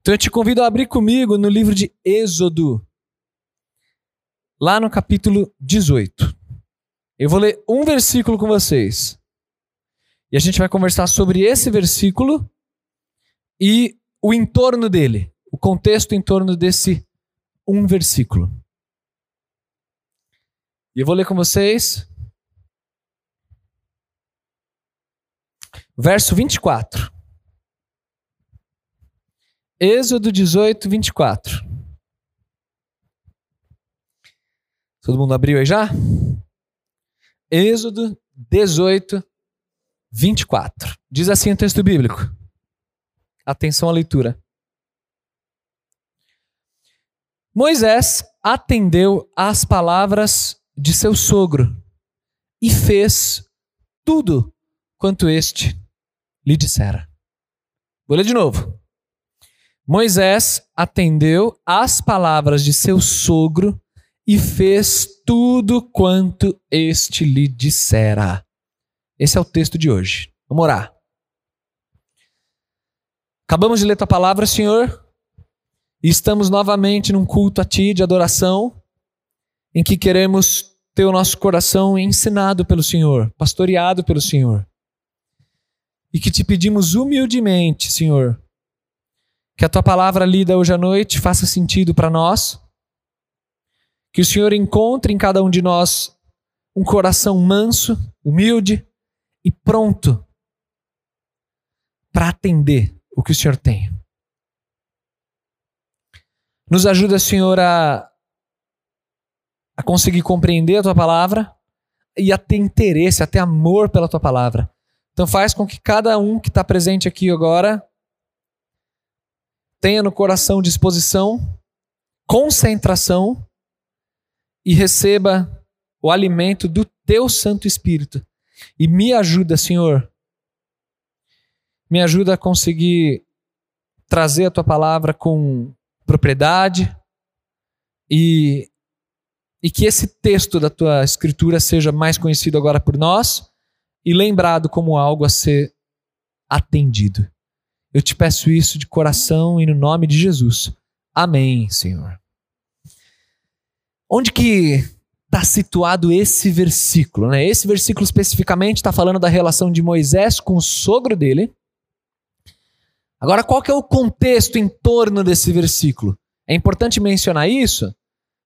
Então eu te convido a abrir comigo no livro de Êxodo, lá no capítulo 18. Eu vou ler um versículo com vocês. E a gente vai conversar sobre esse versículo e o entorno dele, o contexto em torno desse um versículo. E eu vou ler com vocês. Verso 24. Êxodo 18, 24. Todo mundo abriu aí já? Êxodo 18, 24. Diz assim o texto bíblico. Atenção à leitura. Moisés atendeu às palavras de seu sogro e fez tudo quanto este lhe dissera. Vou ler de novo. Moisés atendeu às palavras de seu sogro e fez tudo quanto este lhe dissera. Esse é o texto de hoje. Vamos orar. Acabamos de ler tua palavra, Senhor, e estamos novamente num culto a ti de adoração, em que queremos ter o nosso coração ensinado pelo Senhor, pastoreado pelo Senhor. E que te pedimos humildemente, Senhor, que a tua palavra lida hoje à noite faça sentido para nós. Que o Senhor encontre em cada um de nós um coração manso, humilde e pronto para atender o que o Senhor tem. Nos ajuda, Senhor, a, a conseguir compreender a tua palavra e a ter interesse, a ter amor pela tua palavra. Então faz com que cada um que está presente aqui agora tenha no coração disposição, concentração e receba o alimento do teu Santo Espírito. E me ajuda, Senhor, me ajuda a conseguir trazer a tua palavra com propriedade e, e que esse texto da tua escritura seja mais conhecido agora por nós e lembrado como algo a ser atendido. Eu te peço isso de coração e no nome de Jesus. Amém, Senhor. Onde que está situado esse versículo? Né? Esse versículo especificamente está falando da relação de Moisés com o sogro dele. Agora, qual que é o contexto em torno desse versículo? É importante mencionar isso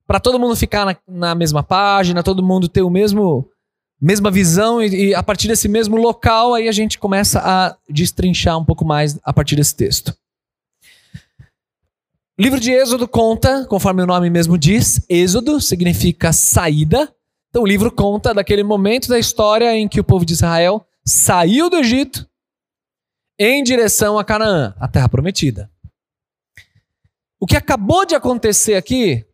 para todo mundo ficar na, na mesma página, todo mundo ter o mesmo mesma visão e, e, a partir desse mesmo local aí a gente começa a destrinchar um pouco mais a partir desse texto. O livro de Êxodo conta, conforme o nome mesmo diz, Êxodo significa saída. Então o livro conta daquele momento da história em que o povo de Israel saiu do Egito em direção a Canaã, a terra prometida. O que acabou de acontecer aqui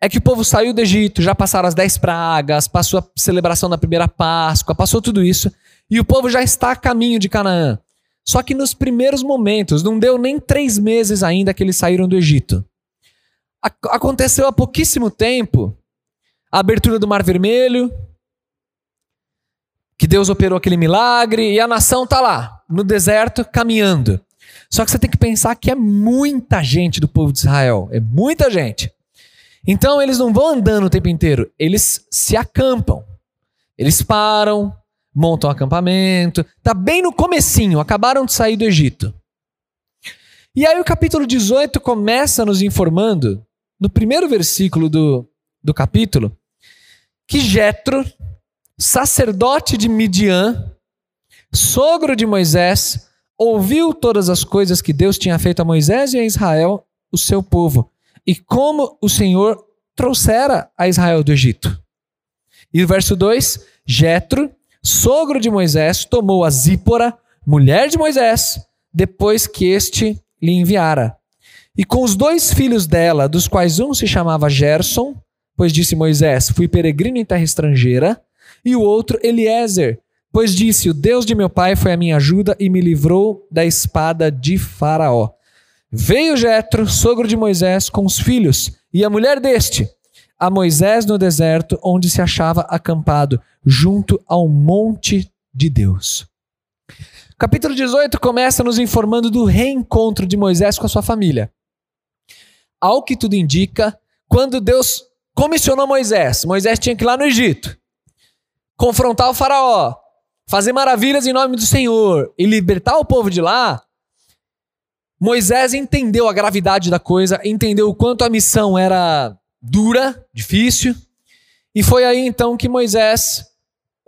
é que o povo saiu do Egito, já passaram as dez pragas, passou a celebração da primeira Páscoa, passou tudo isso, e o povo já está a caminho de Canaã. Só que nos primeiros momentos, não deu nem três meses ainda que eles saíram do Egito. Aconteceu há pouquíssimo tempo a abertura do Mar Vermelho, que Deus operou aquele milagre, e a nação está lá, no deserto, caminhando. Só que você tem que pensar que é muita gente do povo de Israel, é muita gente. Então eles não vão andando o tempo inteiro, eles se acampam. Eles param, montam um acampamento. Tá bem no comecinho, acabaram de sair do Egito. E aí o capítulo 18 começa nos informando, no primeiro versículo do, do capítulo, que Jetro, sacerdote de Midian, sogro de Moisés, ouviu todas as coisas que Deus tinha feito a Moisés e a Israel, o seu povo, e como o Senhor trouxera a Israel do Egito. E o verso 2: Jetro, sogro de Moisés, tomou a Zípora, mulher de Moisés, depois que este lhe enviara. E com os dois filhos dela, dos quais um se chamava Gerson, pois disse Moisés: Fui peregrino em terra estrangeira, e o outro Eliezer, pois disse: O Deus de meu pai foi a minha ajuda e me livrou da espada de Faraó. Veio Jetro, sogro de Moisés, com os filhos e a mulher deste, a Moisés no deserto, onde se achava acampado, junto ao monte de Deus. capítulo 18 começa nos informando do reencontro de Moisés com a sua família. Ao que tudo indica, quando Deus comissionou Moisés, Moisés tinha que ir lá no Egito, confrontar o Faraó, fazer maravilhas em nome do Senhor e libertar o povo de lá. Moisés entendeu a gravidade da coisa, entendeu o quanto a missão era dura, difícil, e foi aí então que Moisés,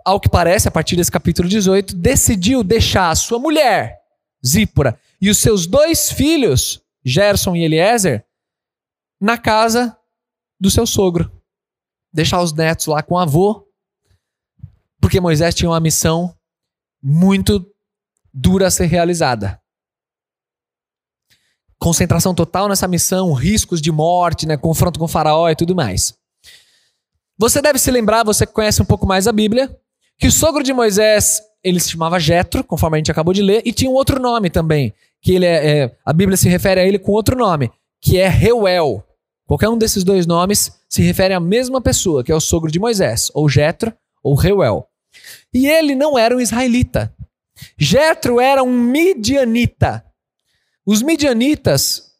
ao que parece, a partir desse capítulo 18, decidiu deixar a sua mulher, Zípora, e os seus dois filhos, Gerson e Eliezer, na casa do seu sogro. Deixar os netos lá com o avô, porque Moisés tinha uma missão muito dura a ser realizada. Concentração total nessa missão, riscos de morte, né, confronto com o faraó e tudo mais. Você deve se lembrar, você que conhece um pouco mais a Bíblia, que o sogro de Moisés, ele se chamava Jetro, conforme a gente acabou de ler, e tinha um outro nome também, que ele é, é, a Bíblia se refere a ele com outro nome, que é Reuel. Qualquer um desses dois nomes se refere à mesma pessoa, que é o sogro de Moisés, ou Jetro, ou Reuel. E ele não era um israelita. Jetro era um midianita. Os midianitas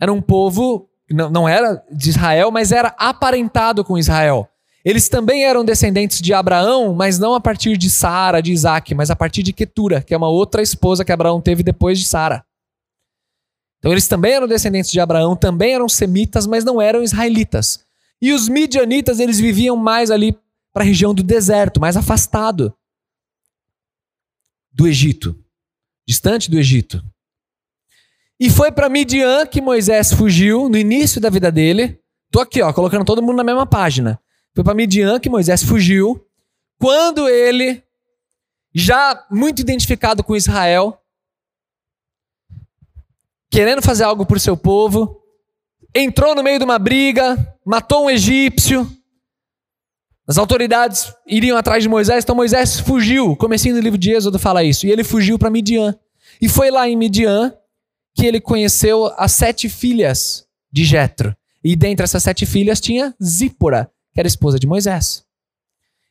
eram um povo, não, não era de Israel, mas era aparentado com Israel. Eles também eram descendentes de Abraão, mas não a partir de Sara, de Isaac, mas a partir de Ketura, que é uma outra esposa que Abraão teve depois de Sara. Então eles também eram descendentes de Abraão, também eram semitas, mas não eram israelitas. E os midianitas, eles viviam mais ali para a região do deserto, mais afastado do Egito, distante do Egito. E foi para Midian que Moisés fugiu no início da vida dele. Tô aqui, ó, colocando todo mundo na mesma página. Foi para Midian que Moisés fugiu quando ele já muito identificado com Israel, querendo fazer algo por seu povo, entrou no meio de uma briga, matou um egípcio, as autoridades iriam atrás de Moisés, então Moisés fugiu. Comecinho do livro de Êxodo fala isso. E ele fugiu para Midian. E foi lá em Midian que ele conheceu as sete filhas de Jetro. E dentre essas sete filhas tinha Zípora, que era esposa de Moisés.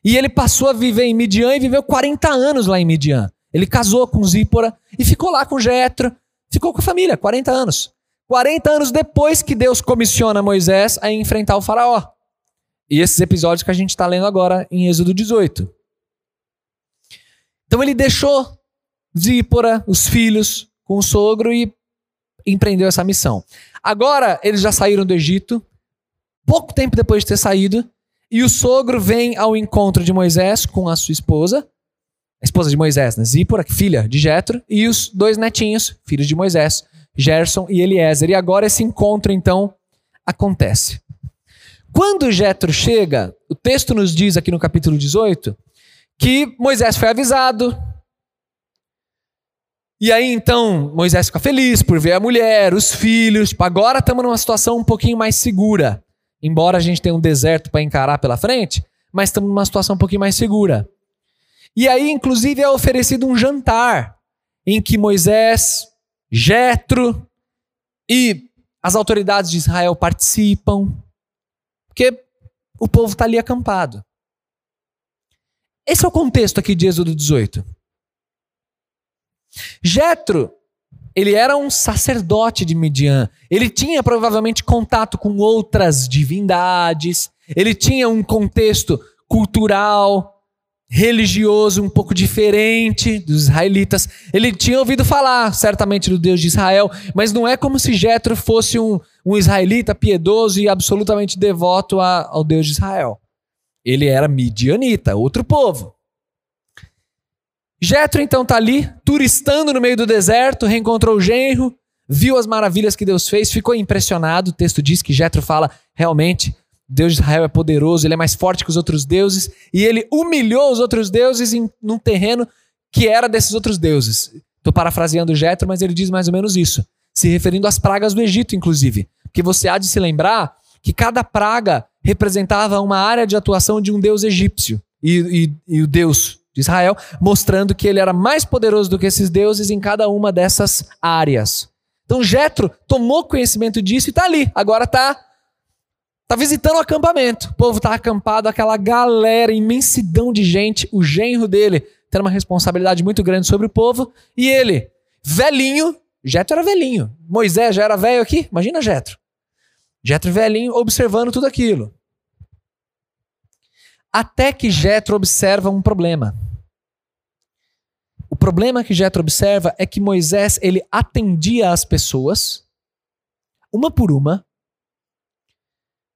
E ele passou a viver em Midian e viveu 40 anos lá em Midian. Ele casou com Zípora e ficou lá com Jetro. Ficou com a família, 40 anos. 40 anos depois que Deus comissiona Moisés a enfrentar o faraó. E esses episódios que a gente está lendo agora em Êxodo 18. Então ele deixou Zípora, os filhos, com o sogro e empreendeu essa missão. Agora eles já saíram do Egito, pouco tempo depois de ter saído, e o sogro vem ao encontro de Moisés com a sua esposa, a esposa de Moisés, né? Zípora, filha de Jetro, e os dois netinhos, filhos de Moisés, Gerson e Eliezer. E agora esse encontro então acontece. Quando Jetro chega, o texto nos diz aqui no capítulo 18 que Moisés foi avisado. E aí então Moisés fica feliz por ver a mulher, os filhos. Tipo, agora estamos numa situação um pouquinho mais segura. Embora a gente tenha um deserto para encarar pela frente, mas estamos numa situação um pouquinho mais segura. E aí, inclusive, é oferecido um jantar em que Moisés, Jetro e as autoridades de Israel participam. Porque o povo está ali acampado. Esse é o contexto aqui de Êxodo 18. Jetro, ele era um sacerdote de Midian. Ele tinha provavelmente contato com outras divindades. Ele tinha um contexto cultural religioso um pouco diferente dos israelitas. Ele tinha ouvido falar, certamente, do Deus de Israel, mas não é como se Jetro fosse um, um israelita piedoso e absolutamente devoto a, ao Deus de Israel. Ele era midianita, outro povo. Jetro então está ali, turistando no meio do deserto, reencontrou o genro, viu as maravilhas que Deus fez, ficou impressionado. O texto diz que Jetro fala realmente Deus de Israel é poderoso, ele é mais forte que os outros deuses, e ele humilhou os outros deuses em num terreno que era desses outros deuses. Estou parafraseando Jetro, mas ele diz mais ou menos isso, se referindo às pragas do Egito, inclusive. Porque você há de se lembrar que cada praga representava uma área de atuação de um deus egípcio e, e, e o deus de Israel, mostrando que ele era mais poderoso do que esses deuses em cada uma dessas áreas. Então Jetro tomou conhecimento disso e está ali. Agora está tá visitando o acampamento. O povo está acampado, aquela galera, imensidão de gente. O genro dele tendo uma responsabilidade muito grande sobre o povo. E ele, velhinho, Jetro era velhinho. Moisés já era velho aqui. Imagina Jetro. Jetro velhinho observando tudo aquilo. Até que Jetro observa um problema. O problema que Jetro observa é que Moisés ele atendia as pessoas uma por uma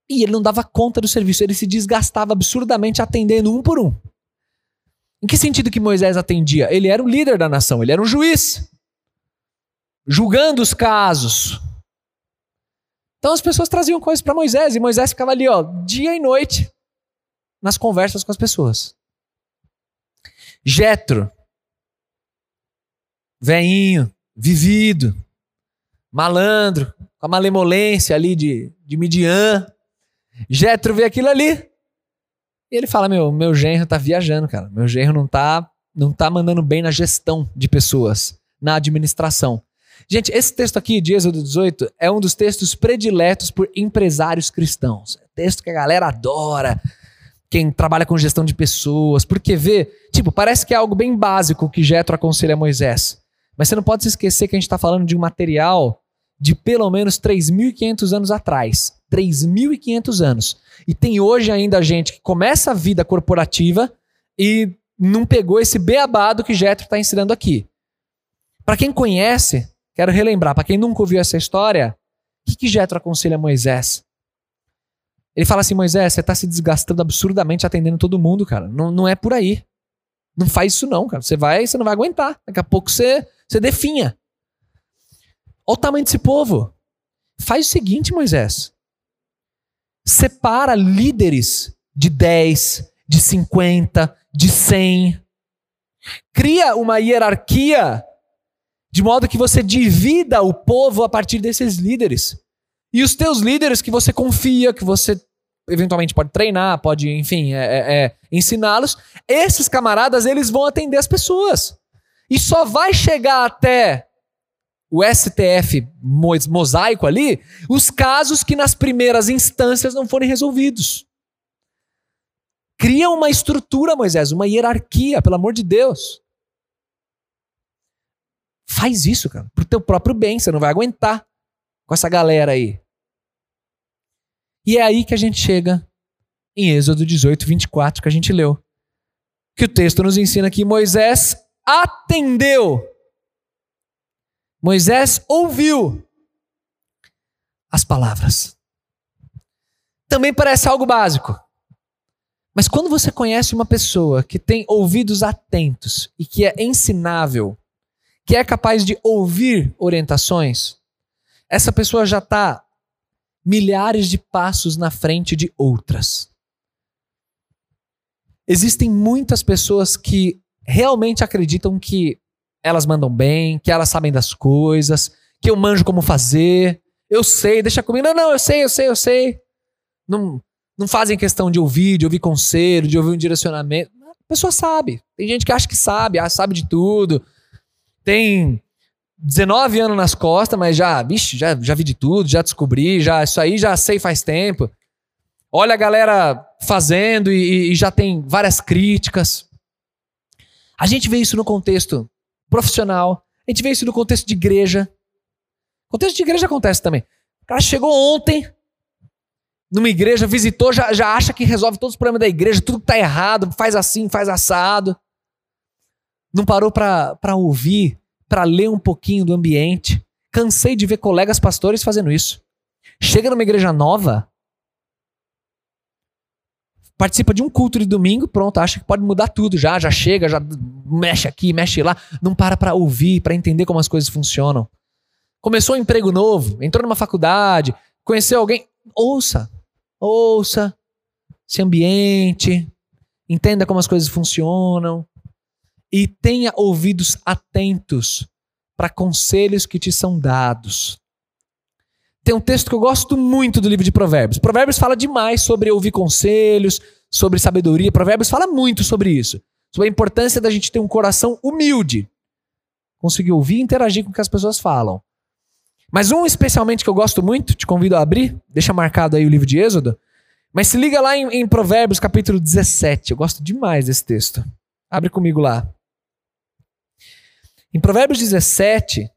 e ele não dava conta do serviço, ele se desgastava absurdamente atendendo um por um. Em que sentido que Moisés atendia? Ele era o líder da nação, ele era um juiz, julgando os casos. Então as pessoas traziam coisas para Moisés e Moisés ficava ali, ó, dia e noite, nas conversas com as pessoas. Jetro, veinho, vivido, malandro, com a malemolência ali de, de Midian. Jetro vê aquilo ali. E ele fala: Meu, meu genro tá viajando, cara. Meu genro não tá, não tá mandando bem na gestão de pessoas, na administração. Gente, esse texto aqui de Êxodo 18 é um dos textos prediletos por empresários cristãos. É texto que a galera adora quem trabalha com gestão de pessoas, porque vê, tipo, parece que é algo bem básico que Jetro aconselha a Moisés. Mas você não pode se esquecer que a gente está falando de um material de pelo menos 3.500 anos atrás. 3.500 anos. E tem hoje ainda gente que começa a vida corporativa e não pegou esse beabado que Jetro está ensinando aqui. Para quem conhece, quero relembrar, para quem nunca ouviu essa história, o que, que Jetro aconselha a Moisés? Ele fala assim: Moisés, você está se desgastando absurdamente atendendo todo mundo, cara. Não, não é por aí. Não faz isso, não, cara. Você vai, você não vai aguentar. Daqui a pouco você, você definha. Olha o tamanho desse povo. Faz o seguinte, Moisés. Separa líderes de 10, de 50, de 100. Cria uma hierarquia de modo que você divida o povo a partir desses líderes. E os teus líderes que você confia, que você eventualmente pode treinar, pode, enfim, é, é, é, ensiná-los. Esses camaradas, eles vão atender as pessoas. E só vai chegar até o STF mosaico ali os casos que nas primeiras instâncias não forem resolvidos. Cria uma estrutura, Moisés, uma hierarquia, pelo amor de Deus. Faz isso, cara, pro teu próprio bem, você não vai aguentar com essa galera aí. E é aí que a gente chega em Êxodo 18, 24, que a gente leu. Que o texto nos ensina que Moisés atendeu. Moisés ouviu as palavras. Também parece algo básico. Mas quando você conhece uma pessoa que tem ouvidos atentos e que é ensinável, que é capaz de ouvir orientações, essa pessoa já está milhares de passos na frente de outras. Existem muitas pessoas que realmente acreditam que elas mandam bem, que elas sabem das coisas, que eu manjo como fazer, eu sei, deixa comigo. Não, não, eu sei, eu sei, eu sei. Não, não fazem questão de ouvir, de ouvir conselho, de ouvir um direcionamento. A pessoa sabe. Tem gente que acha que sabe, ah, sabe de tudo. Tem 19 anos nas costas, mas já, bicho, já, já vi de tudo, já descobri, já isso aí já sei faz tempo. Olha a galera fazendo e, e já tem várias críticas. A gente vê isso no contexto profissional, a gente vê isso no contexto de igreja. contexto de igreja acontece também. O cara chegou ontem numa igreja, visitou, já, já acha que resolve todos os problemas da igreja, tudo que tá errado, faz assim, faz assado. Não parou para ouvir para ler um pouquinho do ambiente. Cansei de ver colegas pastores fazendo isso. Chega numa igreja nova, participa de um culto de domingo, pronto, acha que pode mudar tudo já, já chega, já mexe aqui, mexe lá, não para para ouvir, para entender como as coisas funcionam. Começou um emprego novo, entrou numa faculdade, conheceu alguém, ouça, ouça, se ambiente, entenda como as coisas funcionam, e tenha ouvidos atentos para conselhos que te são dados. Tem um texto que eu gosto muito do livro de Provérbios. Provérbios fala demais sobre ouvir conselhos, sobre sabedoria. Provérbios fala muito sobre isso. Sobre a importância da gente ter um coração humilde. Conseguir ouvir e interagir com o que as pessoas falam. Mas um especialmente que eu gosto muito, te convido a abrir, deixa marcado aí o livro de Êxodo. Mas se liga lá em, em Provérbios capítulo 17. Eu gosto demais desse texto. Abre comigo lá. Em Provérbios 17,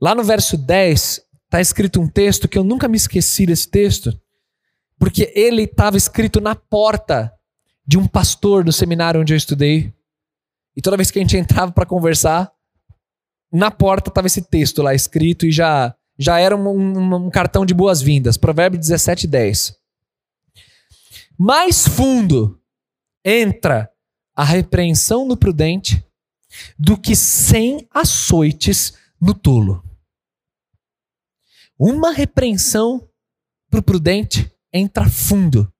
lá no verso 10, está escrito um texto que eu nunca me esqueci desse texto, porque ele estava escrito na porta de um pastor do seminário onde eu estudei. E toda vez que a gente entrava para conversar, na porta estava esse texto lá escrito e já, já era um, um, um cartão de boas-vindas. Provérbio 17, 10. Mais fundo entra a repreensão do prudente do que cem açoites no tolo. Uma repreensão para o prudente entra fundo,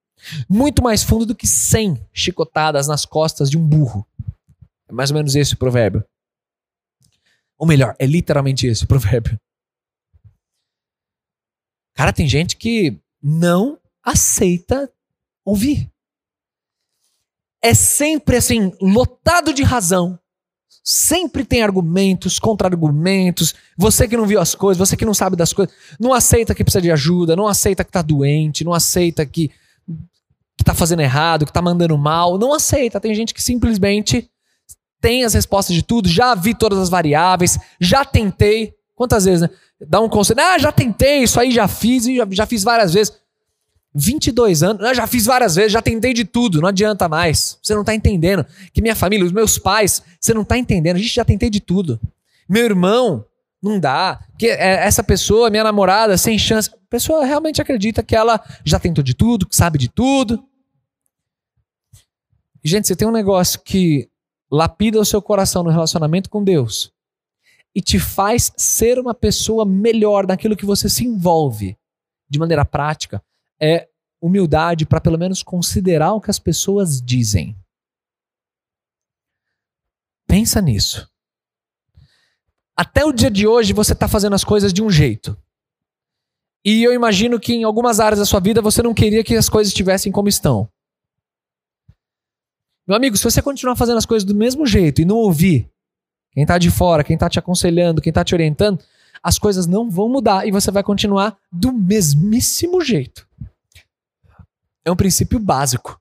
muito mais fundo do que cem chicotadas nas costas de um burro. É mais ou menos esse o provérbio. Ou melhor, é literalmente esse o provérbio. Cara, tem gente que não aceita ouvir. É sempre assim, lotado de razão, Sempre tem argumentos, contra-argumentos. Você que não viu as coisas, você que não sabe das coisas, não aceita que precisa de ajuda, não aceita que está doente, não aceita que, que tá fazendo errado, que está mandando mal. Não aceita. Tem gente que simplesmente tem as respostas de tudo, já vi todas as variáveis, já tentei. Quantas vezes, né? Dá um conselho, ah, já tentei, isso aí já fiz, já, já fiz várias vezes. 22 anos, eu já fiz várias vezes, já tentei de tudo, não adianta mais. Você não tá entendendo. Que minha família, os meus pais, você não tá entendendo. A gente já tentei de tudo. Meu irmão, não dá. Que é, essa pessoa, minha namorada, sem chance. A pessoa realmente acredita que ela já tentou de tudo, que sabe de tudo. Gente, você tem um negócio que lapida o seu coração no relacionamento com Deus e te faz ser uma pessoa melhor naquilo que você se envolve de maneira prática é humildade para pelo menos considerar o que as pessoas dizem. Pensa nisso. Até o dia de hoje você está fazendo as coisas de um jeito. E eu imagino que em algumas áreas da sua vida você não queria que as coisas estivessem como estão. Meu amigo, se você continuar fazendo as coisas do mesmo jeito e não ouvir quem está de fora, quem está te aconselhando, quem está te orientando, as coisas não vão mudar e você vai continuar do mesmíssimo jeito. É um princípio básico.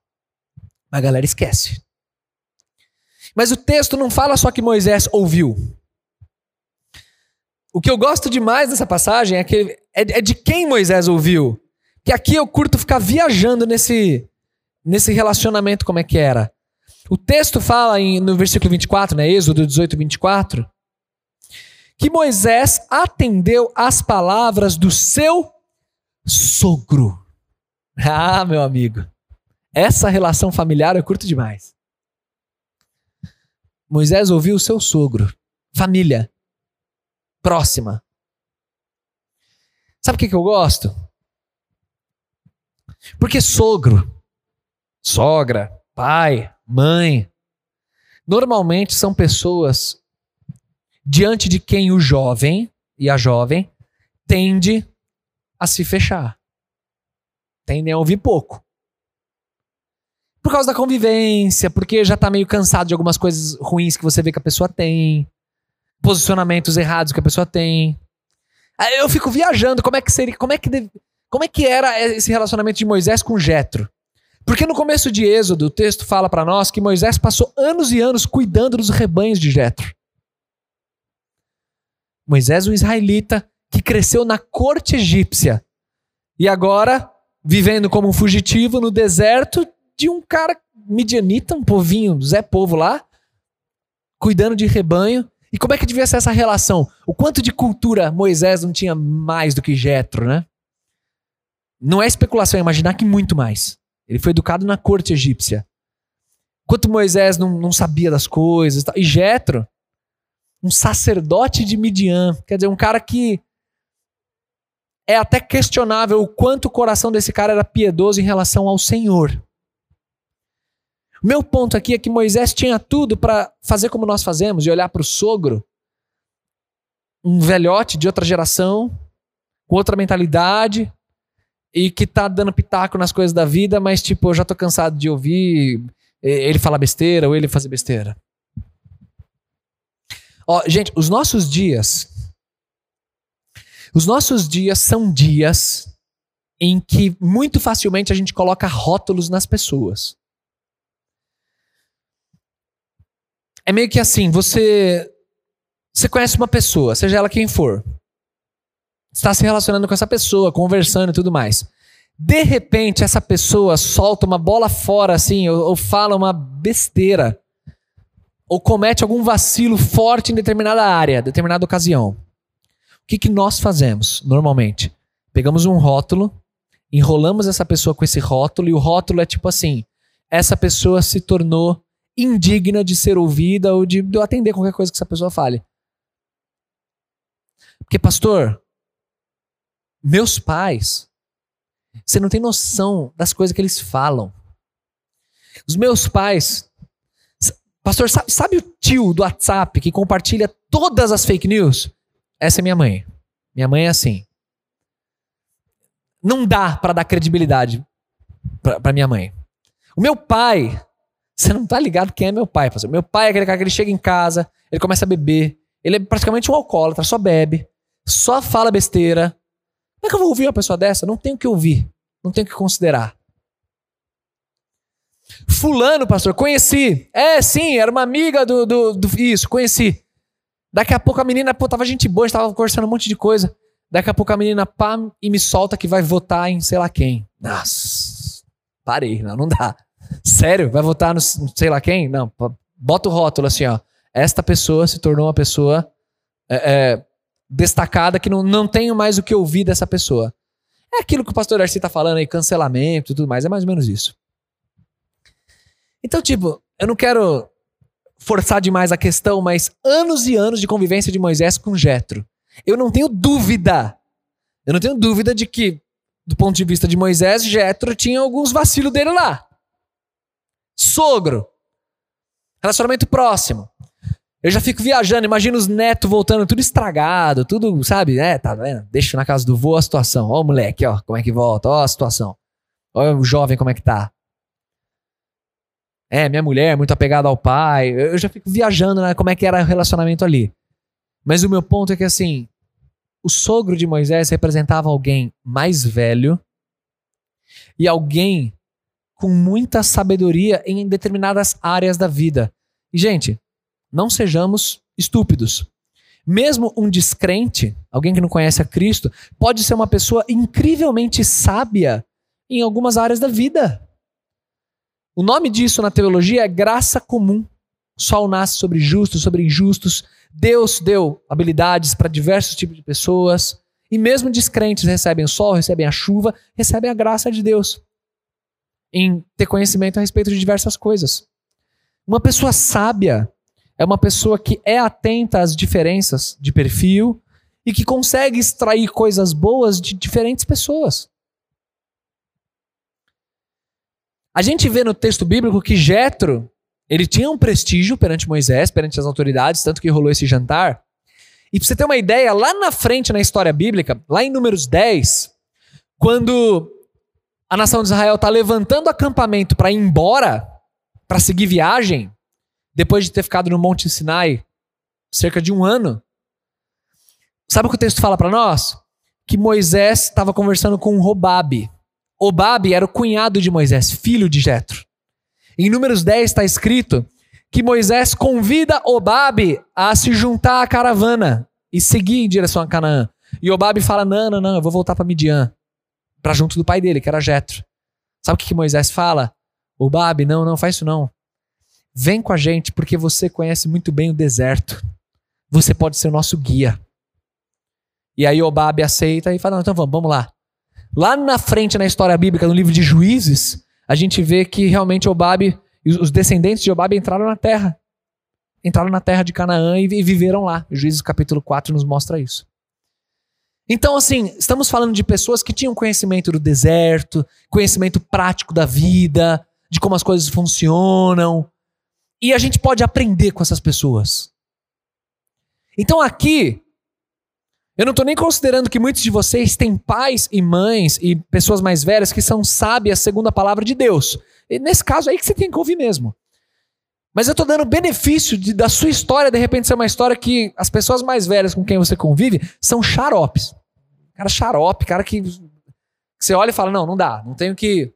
A galera esquece. Mas o texto não fala só que Moisés ouviu. O que eu gosto demais dessa passagem é, que, é, é de quem Moisés ouviu. Que aqui eu curto ficar viajando nesse, nesse relacionamento, como é que era. O texto fala em, no versículo 24, né, Êxodo 18, 24, que Moisés atendeu às palavras do seu sogro. Ah, meu amigo, essa relação familiar eu curto demais. Moisés ouviu o seu sogro, família, próxima. Sabe o que, que eu gosto? Porque sogro, sogra, pai, mãe, normalmente são pessoas diante de quem o jovem e a jovem tende a se fechar. Tendem a ouvir pouco. Por causa da convivência, porque já tá meio cansado de algumas coisas ruins que você vê que a pessoa tem, posicionamentos errados que a pessoa tem. Eu fico viajando como é que seria, como é que deve, como é que era esse relacionamento de Moisés com Jetro? Porque no começo de Êxodo, o texto fala para nós que Moisés passou anos e anos cuidando dos rebanhos de Jetro. Moisés, um israelita que cresceu na corte egípcia e agora vivendo como um fugitivo no deserto de um cara midianita, um povinho, Zé Povo lá, cuidando de rebanho. E como é que devia ser essa relação? O quanto de cultura Moisés não tinha mais do que Jetro, né? Não é especulação, é imaginar que muito mais. Ele foi educado na corte egípcia. Quanto Moisés não, não sabia das coisas. E Jetro um sacerdote de Midian. Quer dizer, um cara que é até questionável o quanto o coração desse cara era piedoso em relação ao Senhor. Meu ponto aqui é que Moisés tinha tudo para fazer como nós fazemos e olhar para o sogro um velhote de outra geração, com outra mentalidade, e que tá dando pitaco nas coisas da vida, mas tipo, eu já tô cansado de ouvir ele falar besteira ou ele fazer besteira. Ó, gente, os nossos dias os nossos dias são dias em que muito facilmente a gente coloca rótulos nas pessoas. É meio que assim, você você conhece uma pessoa, seja ela quem for. Está se relacionando com essa pessoa, conversando e tudo mais. De repente, essa pessoa solta uma bola fora, assim, ou, ou fala uma besteira, ou comete algum vacilo forte em determinada área, determinada ocasião. Que, que nós fazemos, normalmente? Pegamos um rótulo, enrolamos essa pessoa com esse rótulo, e o rótulo é tipo assim: essa pessoa se tornou indigna de ser ouvida ou de, de atender qualquer coisa que essa pessoa fale. Porque, pastor, meus pais você não tem noção das coisas que eles falam. Os meus pais. Pastor, sabe, sabe o tio do WhatsApp que compartilha todas as fake news? Essa é minha mãe. Minha mãe é assim. Não dá para dar credibilidade para minha mãe. O meu pai, você não tá ligado quem é meu pai, pastor. Meu pai é aquele cara que ele chega em casa, ele começa a beber, ele é praticamente um alcoólatra, só bebe, só fala besteira, como é que eu vou ouvir uma pessoa dessa? Não tenho que ouvir, não tenho que considerar. Fulano, pastor, conheci. É, sim, era uma amiga do, do, do, Isso, conheci. Daqui a pouco a menina, pô, tava gente boa, estava conversando um monte de coisa. Daqui a pouco a menina, pá, e me solta que vai votar em sei lá quem. Nossa, parei, não, não dá. Sério? Vai votar no sei lá quem? Não, bota o rótulo assim, ó. Esta pessoa se tornou uma pessoa é, é, destacada que não, não tenho mais o que ouvir dessa pessoa. É aquilo que o pastor Darcy tá falando aí, cancelamento e tudo mais, é mais ou menos isso. Então, tipo, eu não quero forçar demais a questão, mas anos e anos de convivência de Moisés com Jetro. Eu não tenho dúvida. Eu não tenho dúvida de que, do ponto de vista de Moisés, Jetro tinha alguns vacilos dele lá. Sogro. Relacionamento próximo. Eu já fico viajando, imagina os netos voltando tudo estragado, tudo, sabe? É, tá vendo? Deixa na casa do vô a situação. Ó o moleque, ó, como é que volta, ó a situação. Ó o jovem como é que tá. É, minha mulher muito apegada ao pai. Eu já fico viajando, né, como é que era o relacionamento ali. Mas o meu ponto é que assim, o sogro de Moisés representava alguém mais velho e alguém com muita sabedoria em determinadas áreas da vida. E gente, não sejamos estúpidos. Mesmo um descrente, alguém que não conhece a Cristo, pode ser uma pessoa incrivelmente sábia em algumas áreas da vida. O nome disso na teologia é graça comum. O sol nasce sobre justos, sobre injustos. Deus deu habilidades para diversos tipos de pessoas. E mesmo descrentes recebem o sol, recebem a chuva, recebem a graça de Deus em ter conhecimento a respeito de diversas coisas. Uma pessoa sábia é uma pessoa que é atenta às diferenças de perfil e que consegue extrair coisas boas de diferentes pessoas. A gente vê no texto bíblico que Jetro, ele tinha um prestígio perante Moisés, perante as autoridades, tanto que rolou esse jantar. E pra você ter uma ideia, lá na frente na história bíblica, lá em Números 10, quando a nação de Israel está levantando acampamento para ir embora, para seguir viagem, depois de ter ficado no Monte Sinai cerca de um ano. Sabe o que o texto fala para nós? Que Moisés estava conversando com Robabe. Obabe era o cunhado de Moisés, filho de Jetro. Em Números 10 está escrito que Moisés convida Obabe a se juntar à caravana e seguir em direção a Canaã. E Obabe fala: Não, não, não, eu vou voltar para Midian, para junto do pai dele, que era Jetro. Sabe o que, que Moisés fala? Obabe, não, não, faz isso não. Vem com a gente porque você conhece muito bem o deserto. Você pode ser o nosso guia. E aí Obabe aceita e fala: Não, então vamos, vamos lá. Lá na frente na história bíblica, no livro de Juízes, a gente vê que realmente Obabe, os descendentes de Obabe entraram na terra. Entraram na terra de Canaã e viveram lá. Juízes capítulo 4 nos mostra isso. Então, assim, estamos falando de pessoas que tinham conhecimento do deserto, conhecimento prático da vida, de como as coisas funcionam, e a gente pode aprender com essas pessoas. Então aqui, Eu não estou nem considerando que muitos de vocês têm pais e mães e pessoas mais velhas que são sábias segundo a palavra de Deus. E nesse caso aí que você tem que ouvir mesmo. Mas eu estou dando benefício de, da sua história, de repente, ser uma história que as pessoas mais velhas com quem você convive são xaropes. Cara xarope, cara que, que você olha e fala: não, não dá, não tenho que,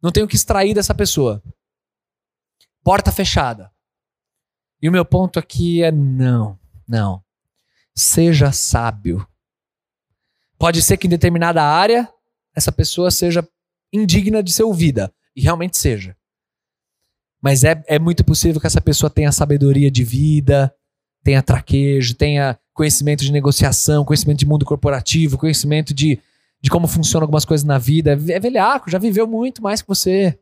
não tenho que extrair dessa pessoa. Porta fechada. E o meu ponto aqui é: não, não. Seja sábio. Pode ser que em determinada área essa pessoa seja indigna de ser ouvida. E realmente seja. Mas é, é muito possível que essa pessoa tenha sabedoria de vida, tenha traquejo, tenha conhecimento de negociação, conhecimento de mundo corporativo, conhecimento de, de como funcionam algumas coisas na vida. É velhaco, já viveu muito mais que você.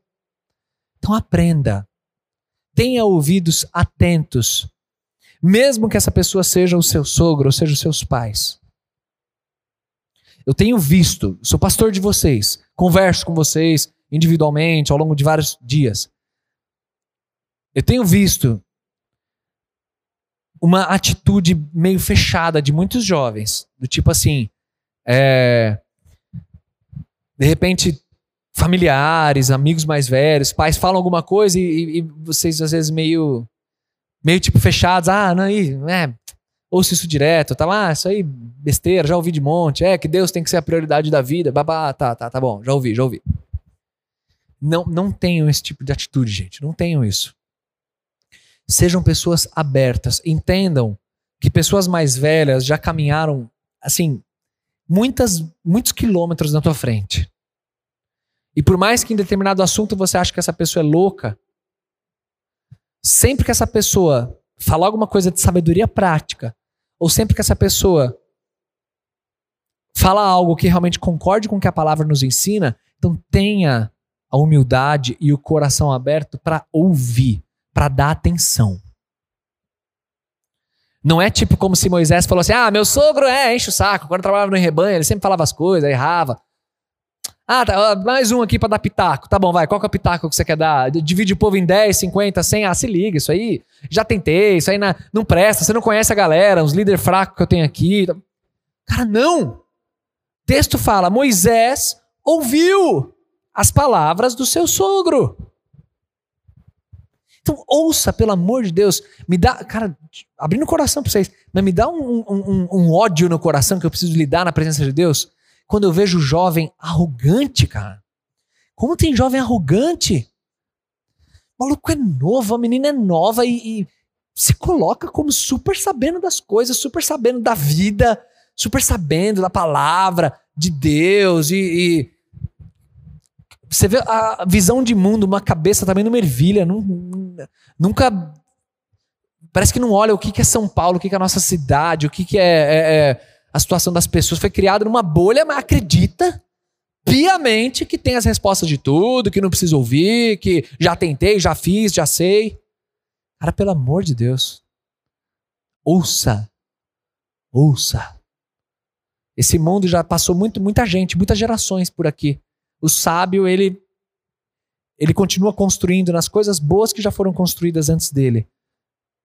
Então aprenda. Tenha ouvidos atentos mesmo que essa pessoa seja o seu sogro ou seja os seus pais. Eu tenho visto, sou pastor de vocês, converso com vocês individualmente ao longo de vários dias. Eu tenho visto uma atitude meio fechada de muitos jovens, do tipo assim, é, de repente familiares, amigos mais velhos, pais falam alguma coisa e, e vocês às vezes meio meio tipo fechados. Ah, não, aí, é, ouço isso direto, tá lá, ah, isso aí, besteira, já ouvi de monte. É, que Deus tem que ser a prioridade da vida. Babá, tá, tá, tá bom, já ouvi, já ouvi. Não, não tenham esse tipo de atitude, gente. Não tenham isso. Sejam pessoas abertas. Entendam que pessoas mais velhas já caminharam, assim, muitas, muitos quilômetros na tua frente. E por mais que em determinado assunto você ache que essa pessoa é louca, sempre que essa pessoa falar alguma coisa de sabedoria prática, ou sempre que essa pessoa fala algo que realmente concorde com o que a palavra nos ensina, então tenha a humildade e o coração aberto para ouvir, para dar atenção. Não é tipo como se Moisés falou assim: ah, meu sogro é, enche o saco. Quando trabalhava no rebanho, ele sempre falava as coisas, errava. Ah, tá, mais um aqui para dar pitaco. Tá bom, vai. Qual que é o pitaco que você quer dar? Divide o povo em 10, 50, 100. Ah, se liga, isso aí. Já tentei, isso aí na, não presta. Você não conhece a galera, os líderes fracos que eu tenho aqui. Cara, não. Texto fala: Moisés ouviu as palavras do seu sogro. Então, ouça, pelo amor de Deus. Me dá, cara, abrindo o coração para vocês, mas me dá um, um, um, um ódio no coração que eu preciso lidar na presença de Deus quando eu vejo jovem arrogante, cara. Como tem jovem arrogante? O maluco é novo, a menina é nova e, e se coloca como super sabendo das coisas, super sabendo da vida, super sabendo da palavra de Deus e, e você vê a visão de mundo, uma cabeça também não mervilha, nunca parece que não olha o que é São Paulo, o que é a nossa cidade, o que é, é, é a situação das pessoas foi criada numa bolha, mas acredita piamente que tem as respostas de tudo, que não precisa ouvir, que já tentei, já fiz, já sei. Cara, pelo amor de Deus. Ouça. Ouça. Esse mundo já passou muito, muita gente, muitas gerações por aqui. O sábio, ele ele continua construindo nas coisas boas que já foram construídas antes dele.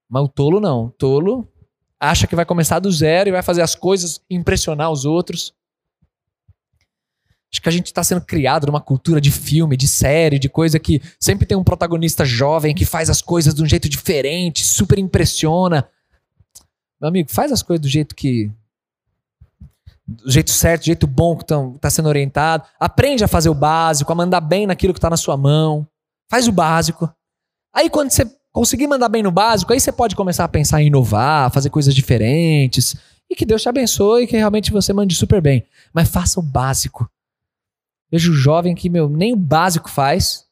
Mas o tolo não. O tolo acha que vai começar do zero e vai fazer as coisas impressionar os outros. Acho que a gente está sendo criado numa cultura de filme, de série, de coisa que sempre tem um protagonista jovem que faz as coisas de um jeito diferente, super impressiona. Meu amigo, faz as coisas do jeito que. Do jeito certo, do jeito bom que está sendo orientado. Aprende a fazer o básico, a mandar bem naquilo que está na sua mão. Faz o básico. Aí quando você conseguir mandar bem no básico, aí você pode começar a pensar em inovar, fazer coisas diferentes. E que Deus te abençoe e que realmente você mande super bem. Mas faça o básico. Vejo jovem que, meu, nem o básico faz.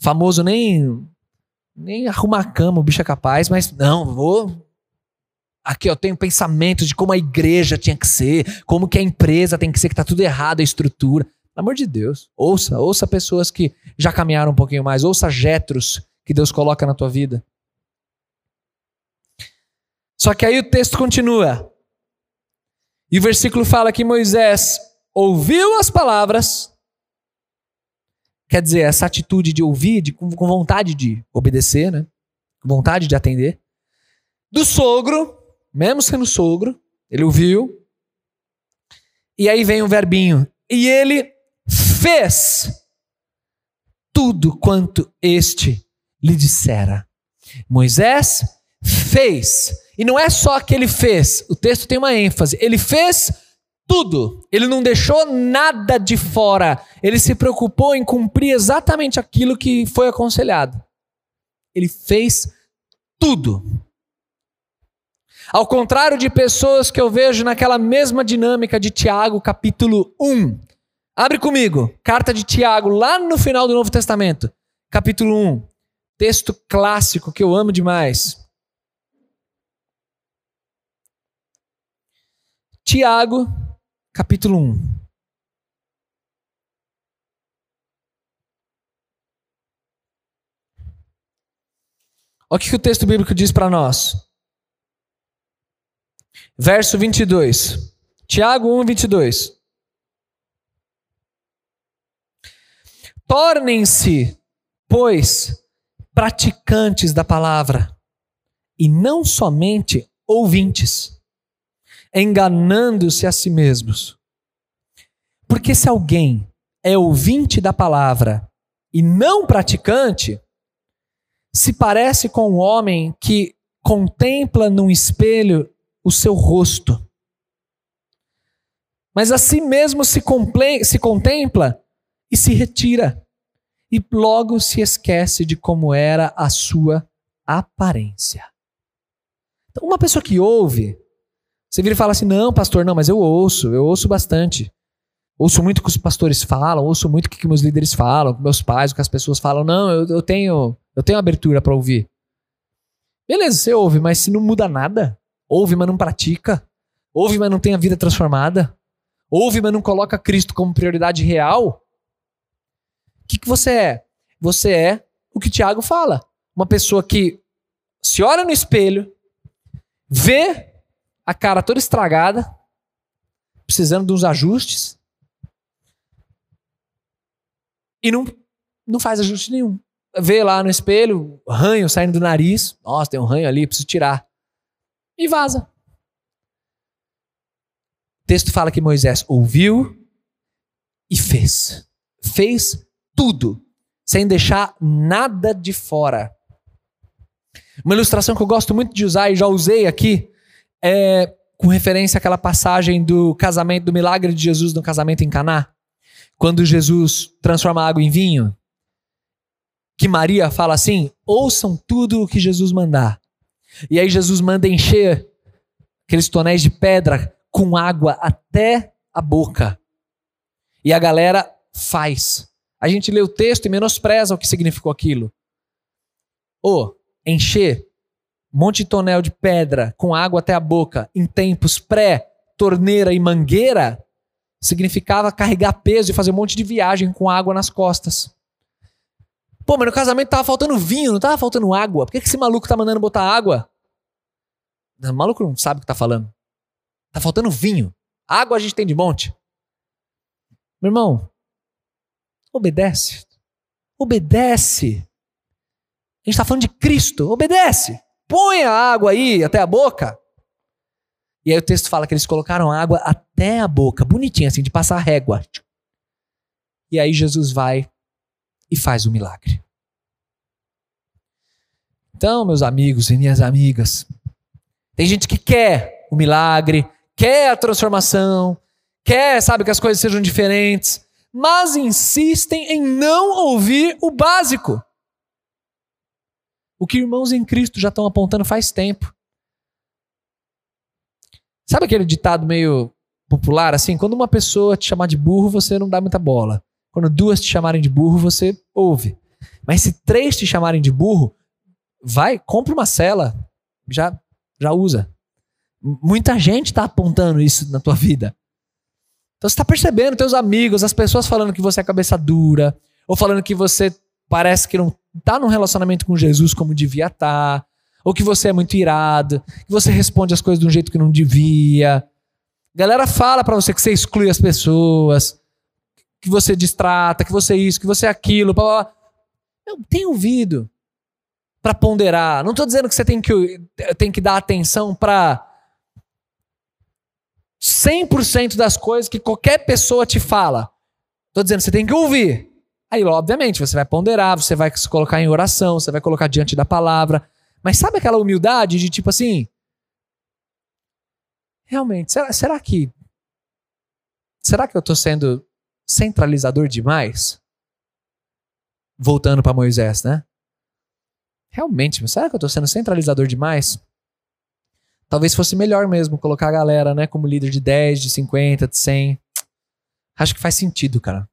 Famoso nem nem arrumar a cama, o bicho é capaz, mas não, vou. Aqui eu tenho pensamentos de como a igreja tinha que ser, como que a empresa tem que ser, que tá tudo errado, a estrutura. Pelo amor de Deus, ouça, ouça pessoas que já caminharam um pouquinho mais, ouça jetros que Deus coloca na tua vida. Só que aí o texto continua. E o versículo fala que Moisés ouviu as palavras. Quer dizer, essa atitude de ouvir, de, com vontade de obedecer, né? Com vontade de atender. Do sogro, mesmo sendo sogro, Ele ouviu. E aí vem o verbinho. E ele fez tudo quanto este lhe dissera. Moisés fez. E não é só que ele fez, o texto tem uma ênfase. Ele fez tudo. Ele não deixou nada de fora. Ele se preocupou em cumprir exatamente aquilo que foi aconselhado. Ele fez tudo. Ao contrário de pessoas que eu vejo naquela mesma dinâmica de Tiago, capítulo 1. Abre comigo, carta de Tiago, lá no final do Novo Testamento, capítulo 1. Texto clássico que eu amo demais. Tiago, capítulo 1. Olha o que o texto bíblico diz para nós. Verso 22. Tiago 1, 22. Tornem-se, pois, praticantes da palavra, e não somente ouvintes enganando-se a si mesmos. Porque se alguém é ouvinte da palavra e não praticante, se parece com um homem que contempla num espelho o seu rosto. Mas a si mesmo se, se contempla e se retira, e logo se esquece de como era a sua aparência. Então, uma pessoa que ouve você vira e fala assim: não, pastor, não, mas eu ouço, eu ouço bastante. Ouço muito o que os pastores falam, ouço muito o que meus líderes falam, meus pais, o que as pessoas falam. Não, eu, eu tenho eu tenho abertura para ouvir. Beleza, você ouve, mas se não muda nada, ouve, mas não pratica, ouve, mas não tem a vida transformada, ouve, mas não coloca Cristo como prioridade real, que, que você é? Você é o que Tiago fala. Uma pessoa que se olha no espelho, vê a cara toda estragada, precisando de uns ajustes. E não, não faz ajuste nenhum. Vê lá no espelho, ranho saindo do nariz. Nossa, tem um ranho ali, preciso tirar. E vaza. O texto fala que Moisés ouviu e fez. Fez tudo, sem deixar nada de fora. Uma ilustração que eu gosto muito de usar e já usei aqui é com referência àquela passagem do casamento, do milagre de Jesus no casamento em Caná, quando Jesus transforma água em vinho, que Maria fala assim: ouçam tudo o que Jesus mandar. E aí Jesus manda encher aqueles tonéis de pedra com água até a boca. E a galera faz. A gente lê o texto e menospreza o que significou aquilo. Ou encher monte de tonel de pedra com água até a boca em tempos pré-torneira e mangueira significava carregar peso e fazer um monte de viagem com água nas costas. Pô, mas no casamento tava faltando vinho, não tava faltando água. Por que esse maluco tá mandando botar água? O maluco não sabe o que tá falando. Tá faltando vinho. Água a gente tem de monte. Meu irmão, obedece. Obedece. A gente está falando de Cristo. Obedece põe a água aí até a boca. E aí o texto fala que eles colocaram água até a boca, bonitinho assim, de passar régua. E aí Jesus vai e faz o milagre. Então, meus amigos e minhas amigas, tem gente que quer o milagre, quer a transformação, quer, sabe, que as coisas sejam diferentes, mas insistem em não ouvir o básico. O que irmãos em Cristo já estão apontando faz tempo. Sabe aquele ditado meio popular assim? Quando uma pessoa te chamar de burro, você não dá muita bola. Quando duas te chamarem de burro, você ouve. Mas se três te chamarem de burro, vai, compra uma cela, já, já usa. Muita gente está apontando isso na tua vida. Então você está percebendo, teus amigos, as pessoas falando que você é cabeça dura, ou falando que você parece que não tá num relacionamento com Jesus como devia estar, tá, ou que você é muito irado, que você responde as coisas de um jeito que não devia. galera fala para você que você exclui as pessoas, que você distrata, que você é isso, que você é aquilo. Blá, blá. Eu tenho ouvido para ponderar. Não estou dizendo que você tem que, tem que dar atenção para 100% das coisas que qualquer pessoa te fala. Tô dizendo, você tem que ouvir. Aí, obviamente, você vai ponderar, você vai se colocar em oração, você vai colocar diante da palavra. Mas sabe aquela humildade de tipo assim? Realmente, será, será que. Será que eu tô sendo centralizador demais? Voltando para Moisés, né? Realmente, será que eu tô sendo centralizador demais? Talvez fosse melhor mesmo colocar a galera, né, como líder de 10, de 50, de 100. Acho que faz sentido, cara.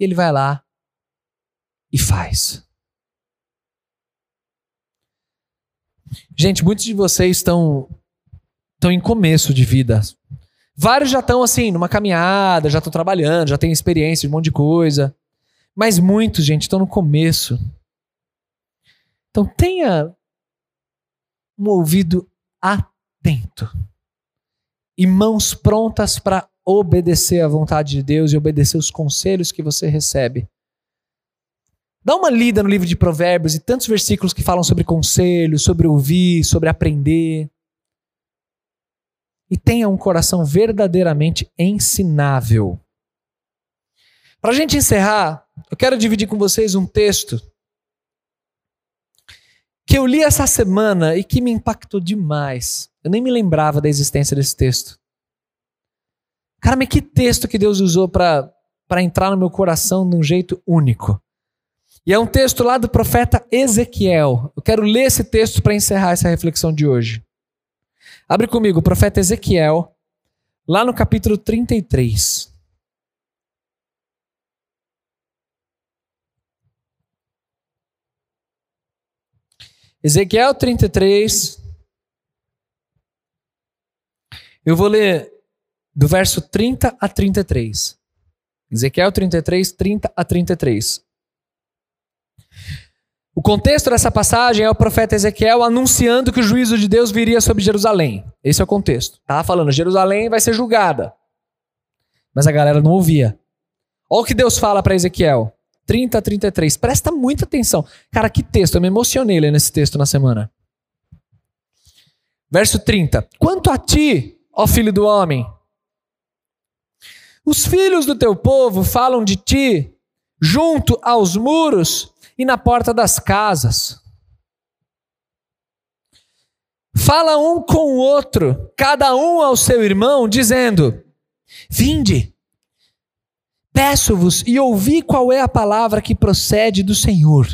E ele vai lá e faz. Gente, muitos de vocês estão estão em começo de vida. Vários já estão assim, numa caminhada, já estão trabalhando, já têm experiência de um monte de coisa. Mas muitos, gente, estão no começo. Então tenha um ouvido atento e mãos prontas para obedecer à vontade de Deus e obedecer os conselhos que você recebe. Dá uma lida no livro de Provérbios e tantos versículos que falam sobre conselhos, sobre ouvir, sobre aprender. E tenha um coração verdadeiramente ensinável. Para a gente encerrar, eu quero dividir com vocês um texto que eu li essa semana e que me impactou demais. Eu nem me lembrava da existência desse texto. Cara, mas que texto que Deus usou para entrar no meu coração de um jeito único. E é um texto lá do profeta Ezequiel. Eu quero ler esse texto para encerrar essa reflexão de hoje. Abre comigo, o profeta Ezequiel, lá no capítulo 33. Ezequiel 33. Eu vou ler do verso 30 a 33. Ezequiel 33, 30 a 33. O contexto dessa passagem é o profeta Ezequiel anunciando que o juízo de Deus viria sobre Jerusalém. Esse é o contexto. Tá falando, Jerusalém vai ser julgada. Mas a galera não ouvia. Olha o que Deus fala para Ezequiel. 30 a 33. Presta muita atenção. Cara, que texto. Eu me emocionei lendo esse texto na semana. Verso 30. Quanto a ti, ó filho do homem, os filhos do teu povo falam de ti junto aos muros e na porta das casas. Fala um com o outro, cada um ao seu irmão, dizendo: Vinde, Peço-vos e ouvi qual é a palavra que procede do Senhor.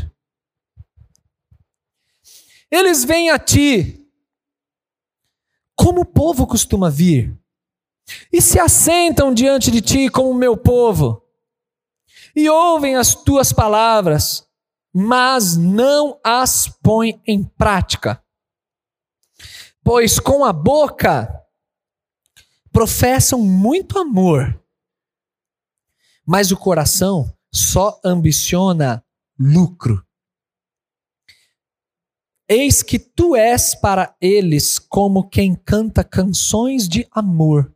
Eles vêm a ti, como o povo costuma vir, e se assentam diante de ti como meu povo, e ouvem as tuas palavras, mas não as põem em prática. Pois com a boca professam muito amor mas o coração só ambiciona lucro. Eis que tu és para eles como quem canta canções de amor,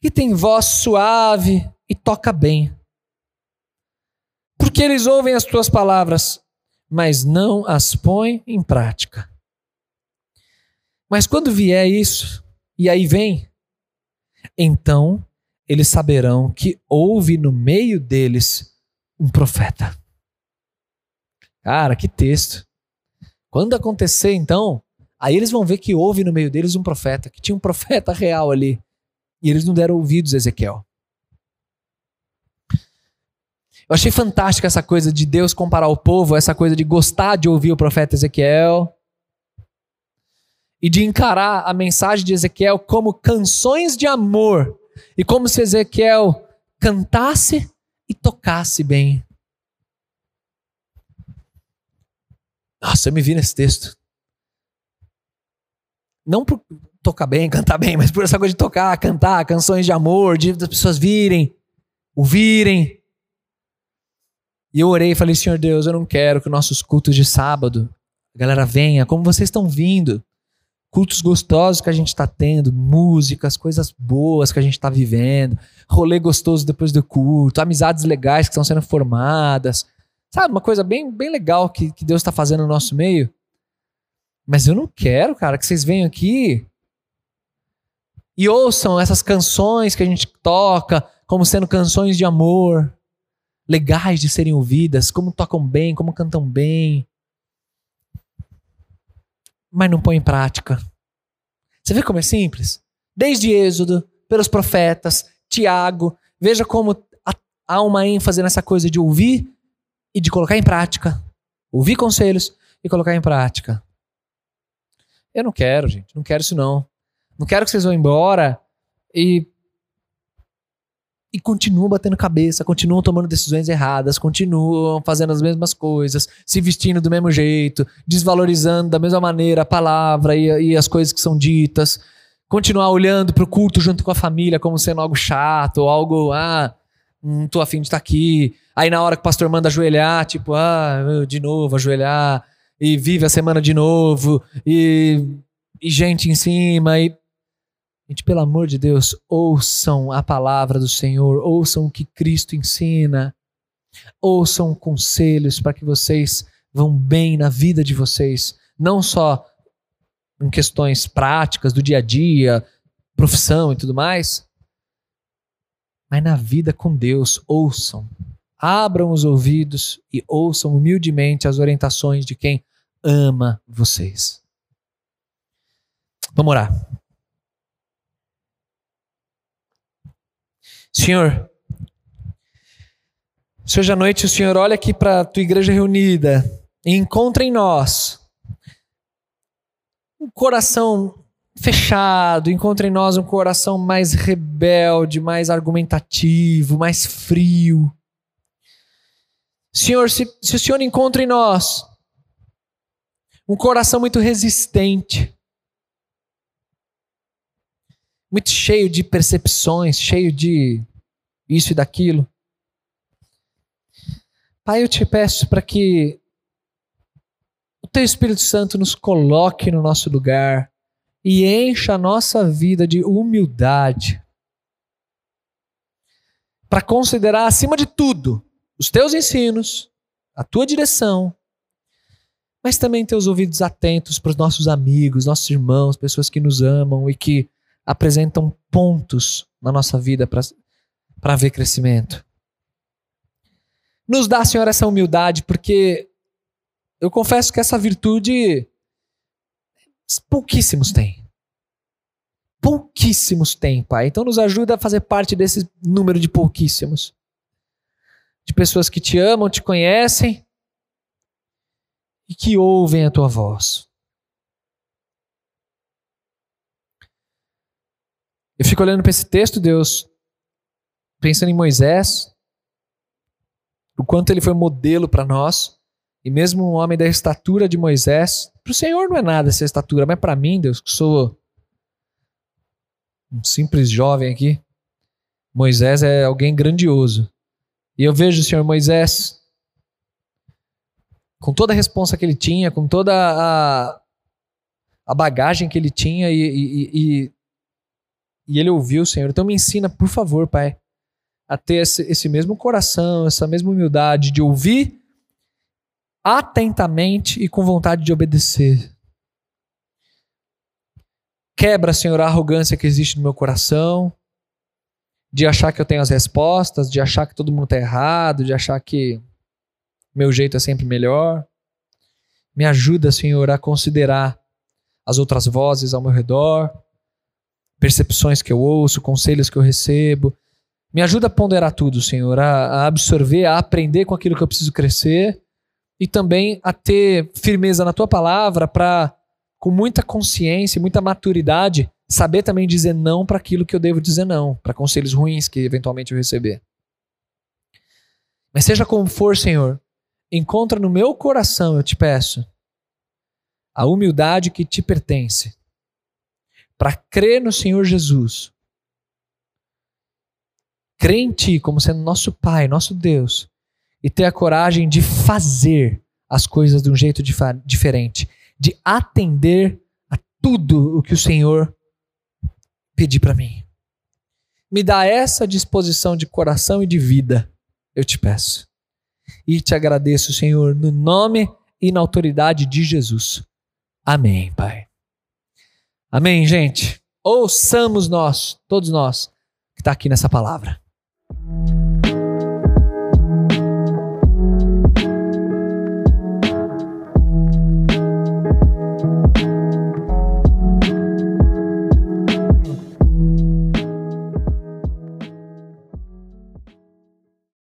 que tem voz suave e toca bem. Porque eles ouvem as tuas palavras, mas não as põem em prática. Mas quando vier isso, e aí vem, então eles saberão que houve no meio deles um profeta. Cara, que texto. Quando acontecer, então, aí eles vão ver que houve no meio deles um profeta, que tinha um profeta real ali. E eles não deram ouvidos a Ezequiel. Eu achei fantástica essa coisa de Deus comparar o povo, essa coisa de gostar de ouvir o profeta Ezequiel e de encarar a mensagem de Ezequiel como canções de amor e como se Ezequiel cantasse e tocasse bem. Nossa, eu me vi nesse texto. Não por tocar bem, cantar bem, mas por essa coisa de tocar, cantar canções de amor, de as pessoas virem, ouvirem. E eu orei e falei, Senhor Deus, eu não quero que nossos cultos de sábado, a galera venha, como vocês estão vindo, cultos gostosos que a gente está tendo, músicas, coisas boas que a gente está vivendo, rolê gostoso depois do culto, amizades legais que estão sendo formadas. Sabe, uma coisa bem, bem legal que, que Deus está fazendo no nosso meio. Mas eu não quero, cara, que vocês venham aqui E ouçam essas canções que a gente toca como sendo canções de amor, legais de serem ouvidas, como tocam bem, como cantam bem. Mas não põe em prática. Você vê como é simples? Desde Êxodo, pelos profetas, Tiago, veja como há uma ênfase nessa coisa de ouvir e de colocar em prática. Ouvir conselhos e colocar em prática. Eu não quero, gente. Não quero isso, não. Não quero que vocês vão embora e. E continuam batendo cabeça, continuam tomando decisões erradas, continuam fazendo as mesmas coisas, se vestindo do mesmo jeito, desvalorizando da mesma maneira a palavra e, e as coisas que são ditas, continuar olhando para o culto junto com a família como sendo algo chato, ou algo, ah, não tô afim de estar tá aqui. Aí na hora que o pastor manda ajoelhar, tipo, ah, de novo, ajoelhar, e vive a semana de novo, e, e gente em cima, e. Gente, pelo amor de Deus, ouçam a palavra do Senhor, ouçam o que Cristo ensina, ouçam conselhos para que vocês vão bem na vida de vocês, não só em questões práticas do dia a dia, profissão e tudo mais, mas na vida com Deus, ouçam. Abram os ouvidos e ouçam humildemente as orientações de quem ama vocês. Vamos orar. Senhor, se hoje à noite o Senhor olha aqui para a tua igreja reunida e encontra em nós um coração fechado, encontra em nós um coração mais rebelde, mais argumentativo, mais frio. Senhor, se, se o Senhor encontra em nós um coração muito resistente, muito cheio de percepções, cheio de isso e daquilo. Pai, eu te peço para que o Teu Espírito Santo nos coloque no nosso lugar e encha a nossa vida de humildade para considerar acima de tudo os teus ensinos, a tua direção, mas também ter os ouvidos atentos para os nossos amigos, nossos irmãos, pessoas que nos amam e que apresentam pontos na nossa vida para ver crescimento. Nos dá, Senhor, essa humildade, porque eu confesso que essa virtude pouquíssimos têm. Pouquíssimos têm, Pai. Então nos ajuda a fazer parte desse número de pouquíssimos. De pessoas que te amam, te conhecem e que ouvem a tua voz. Eu fico olhando para esse texto, Deus, pensando em Moisés, o quanto ele foi modelo para nós. E mesmo um homem da estatura de Moisés, para o Senhor não é nada essa estatura, mas para mim, Deus, que sou um simples jovem aqui, Moisés é alguém grandioso. E eu vejo o Senhor Moisés com toda a responsa que ele tinha, com toda a, a bagagem que ele tinha e, e, e, e ele ouviu Senhor. Então me ensina, por favor, Pai, a ter esse, esse mesmo coração, essa mesma humildade de ouvir atentamente e com vontade de obedecer. Quebra, Senhor, a arrogância que existe no meu coração, de achar que eu tenho as respostas, de achar que todo mundo está errado, de achar que meu jeito é sempre melhor. Me ajuda, Senhor, a considerar as outras vozes ao meu redor, percepções que eu ouço, conselhos que eu recebo. Me ajuda a ponderar tudo, Senhor, a, a absorver, a aprender com aquilo que eu preciso crescer e também a ter firmeza na tua palavra para, com muita consciência muita maturidade, saber também dizer não para aquilo que eu devo dizer não, para conselhos ruins que eventualmente eu receber. Mas seja como for, Senhor, encontra no meu coração, eu te peço, a humildade que te pertence, para crer no Senhor Jesus, crer em Ti como sendo nosso Pai, nosso Deus, e ter a coragem de fazer as coisas de um jeito diferente, de atender a tudo o que o Senhor pedir para mim. Me dá essa disposição de coração e de vida, eu te peço. E te agradeço, Senhor, no nome e na autoridade de Jesus. Amém, Pai. Amém, gente? Ouçamos nós, todos nós, que está aqui nessa palavra.